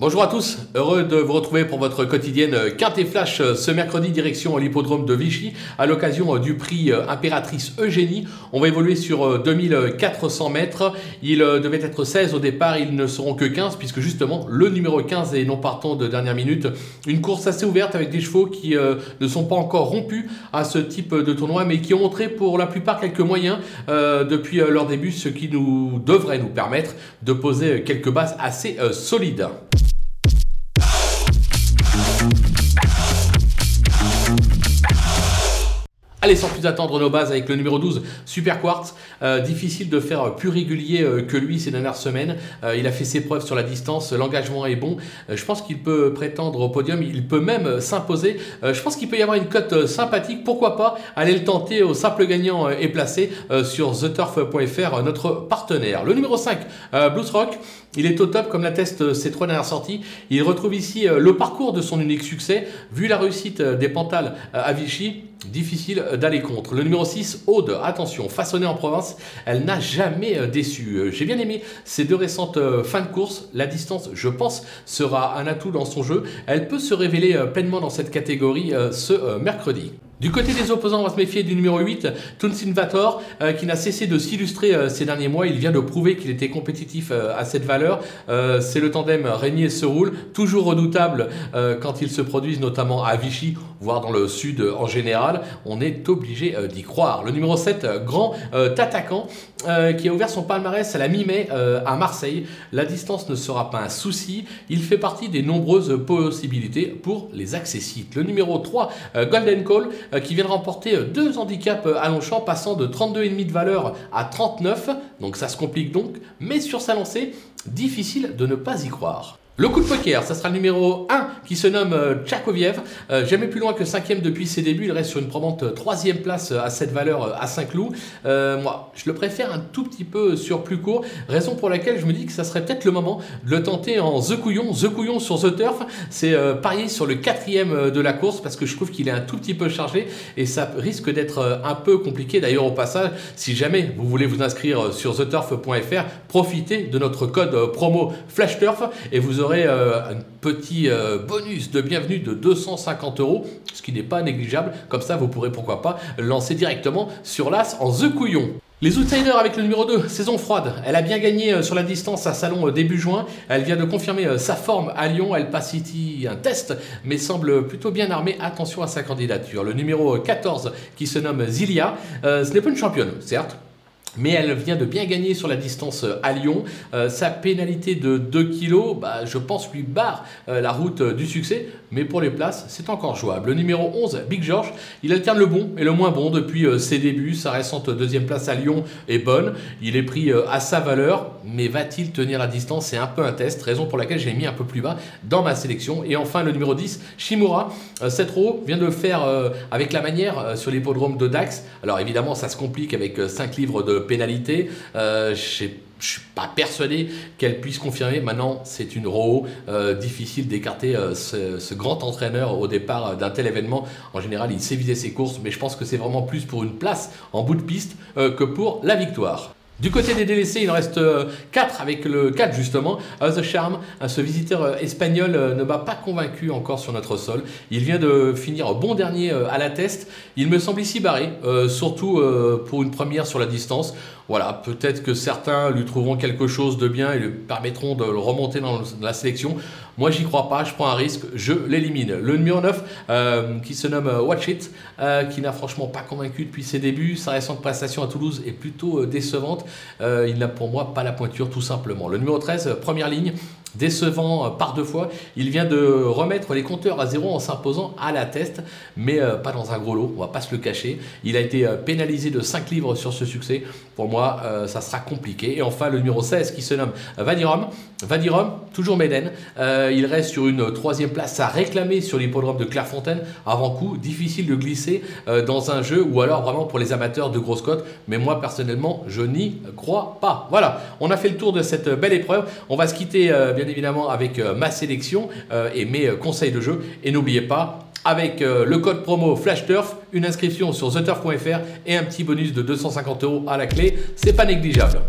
Bonjour à tous, heureux de vous retrouver pour votre quotidienne Quintet Flash ce mercredi direction l'hippodrome de Vichy à l'occasion du prix Impératrice Eugénie. On va évoluer sur 2400 mètres. Il devait être 16 au départ, ils ne seront que 15 puisque justement le numéro 15 est non partant de dernière minute. Une course assez ouverte avec des chevaux qui ne sont pas encore rompus à ce type de tournoi mais qui ont montré pour la plupart quelques moyens depuis leur début, ce qui nous devrait nous permettre de poser quelques bases assez solides. Allez, sans plus attendre nos bases avec le numéro 12, Super Quartz. Euh, difficile de faire plus régulier euh, que lui ces dernières semaines. Euh, il a fait ses preuves sur la distance, l'engagement est bon. je pense qu'il peut prétendre au podium, il peut même s'imposer. je pense qu'il peut y avoir une cote sympathique. Pourquoi pas aller le tenter au simple gagnant et placé sur theturf.fr, notre partenaire. Le numéro 5, Blues Rock. Il est au top comme l'attestent ses trois dernières sorties. Il retrouve ici le parcours de son unique succès. Vu la réussite des Pantales à Vichy, difficile d'aller contre. Le numéro 6, Aude, attention, façonnée en province, elle n'a jamais euh, déçu. Euh, j'ai bien aimé ces deux récentes euh, fins de course. La distance, je pense, sera un atout dans son jeu. Elle peut se révéler pleinement dans cette catégorie ce mercredi. Du côté des opposants, on va se méfier du numéro 8, Tunsin Vator, euh, qui n'a cessé de s'illustrer euh, ces derniers mois. Il vient de prouver qu'il était compétitif euh, à cette valeur. C'est le tandem Régnier-Seroul, toujours redoutable quand ils se produisent, notamment à Vichy, voire dans le sud en général. On est obligé d'y croire. Le numéro 7, Grand Tatacan, qui a ouvert son palmarès à la mi-mai à Marseille. La distance ne sera pas un souci. Il fait partie des nombreuses possibilités pour les accessites. Le numéro 3, Golden Call, qui vient de remporter euh, deux handicaps euh, à Longchamp, passant de 32,5 de valeur à 39. Donc ça se complique donc, mais sur sa lancée, difficile de ne pas y croire. Le coup de poker, ça sera le numéro 1 qui se nomme Tchakoviev. jamais plus loin que 5 depuis ses débuts. Il reste sur une probante 3 place à cette valeur à Saint-Cloud. moi, je le préfère un tout petit peu sur plus court. Raison pour laquelle je me dis que ça serait peut-être le moment de le tenter en The Couillon. The Couillon sur The Turf. C'est parier sur le quatrième de la course parce que je trouve qu'il est un tout petit peu chargé et ça risque d'être un peu compliqué. D'ailleurs, au passage, si jamais vous voulez vous inscrire sur theturf.fr, profitez de notre code promo FlashTurf et vous aurez euh, un petit euh, bonus de bienvenue de 250 euros, ce qui n'est pas négligeable. Comme ça, vous pourrez pourquoi pas lancer directement sur l'As en The Couillon. Les outsiders avec le numéro 2, saison froide. Elle a bien gagné euh, sur la distance à Salon début juin. Elle vient de confirmer sa forme à Lyon. Elle passe ici un test, mais semble plutôt bien armée. Attention à sa candidature. Le numéro 14 qui se nomme Zilia. ce n'est pas une championne, certes mais elle vient de bien gagner sur la distance euh, à Lyon. Euh, sa pénalité de 2 kg, bah, je pense, lui barre euh, la route du succès, mais pour les places, c'est encore jouable. Le numéro 11, Big George, il alterne le bon et le moins bon depuis ses débuts. Sa récente deuxième place à Lyon est bonne. Il est pris à sa valeur, mais va-t-il tenir la distance? C'est un peu un test, raison pour laquelle j'ai mis un peu plus bas dans ma sélection. Et enfin, le numéro 10, Shimura. Cette roue vient de le faire avec la manière sur l'hippodrome de Dax. Alors évidemment, ça se complique avec 5 livres de pénalité. Euh, je ne suis pas persuadé qu'elle puisse confirmer. Maintenant, c'est une roue euh, difficile d'écarter euh, ce, grand entraîneur au départ d'un tel événement. En général, il sait viser ses courses, mais je pense que c'est vraiment plus pour une place en bout de piste que pour la victoire. Du côté des délaissés, il en reste 4 avec le 4 justement. The Charm, ce visiteur espagnol ne m'a pas convaincu encore sur notre sol. Il vient de finir bon dernier à la test. Il me semble ici barré, surtout pour une première sur la distance. Voilà, peut-être que certains lui trouveront quelque chose de bien et lui permettront de le remonter dans la sélection. Moi, j'y crois pas, je prends un risque, je l'élimine. Le numéro 9, euh, qui se nomme euh, Watch It, euh, qui n'a franchement pas convaincu depuis ses débuts. Sa récente prestation à Toulouse est plutôt décevante. Il n'a pour moi pas la pointure, tout simplement. Le numéro 13, première ligne, décevant par deux fois. Il vient de remettre les compteurs à zéro en s'imposant à la test, mais pas dans un gros lot, on va pas se le cacher. Il a été pénalisé de 5 livres sur ce succès. Pour moi, ça sera compliqué. Et enfin, le numéro 16 qui se nomme Vadirom. Vadirom, toujours Méden. Euh, il reste sur une troisième place à réclamer sur l'hippodrome de Clairefontaine. Avant coup, difficile de glisser euh, dans un jeu ou alors vraiment pour les amateurs de grosses cotes. Mais moi, personnellement, je n'y crois pas. Voilà, on a fait le tour de cette belle épreuve. On va se quitter euh, bien évidemment avec ma sélection et mes conseils de jeu. Et n'oubliez pas, avec le code promo FlashTurf, une inscription sur theturf.fr et un petit bonus de 250 euros à la clé. C'est pas négligeable.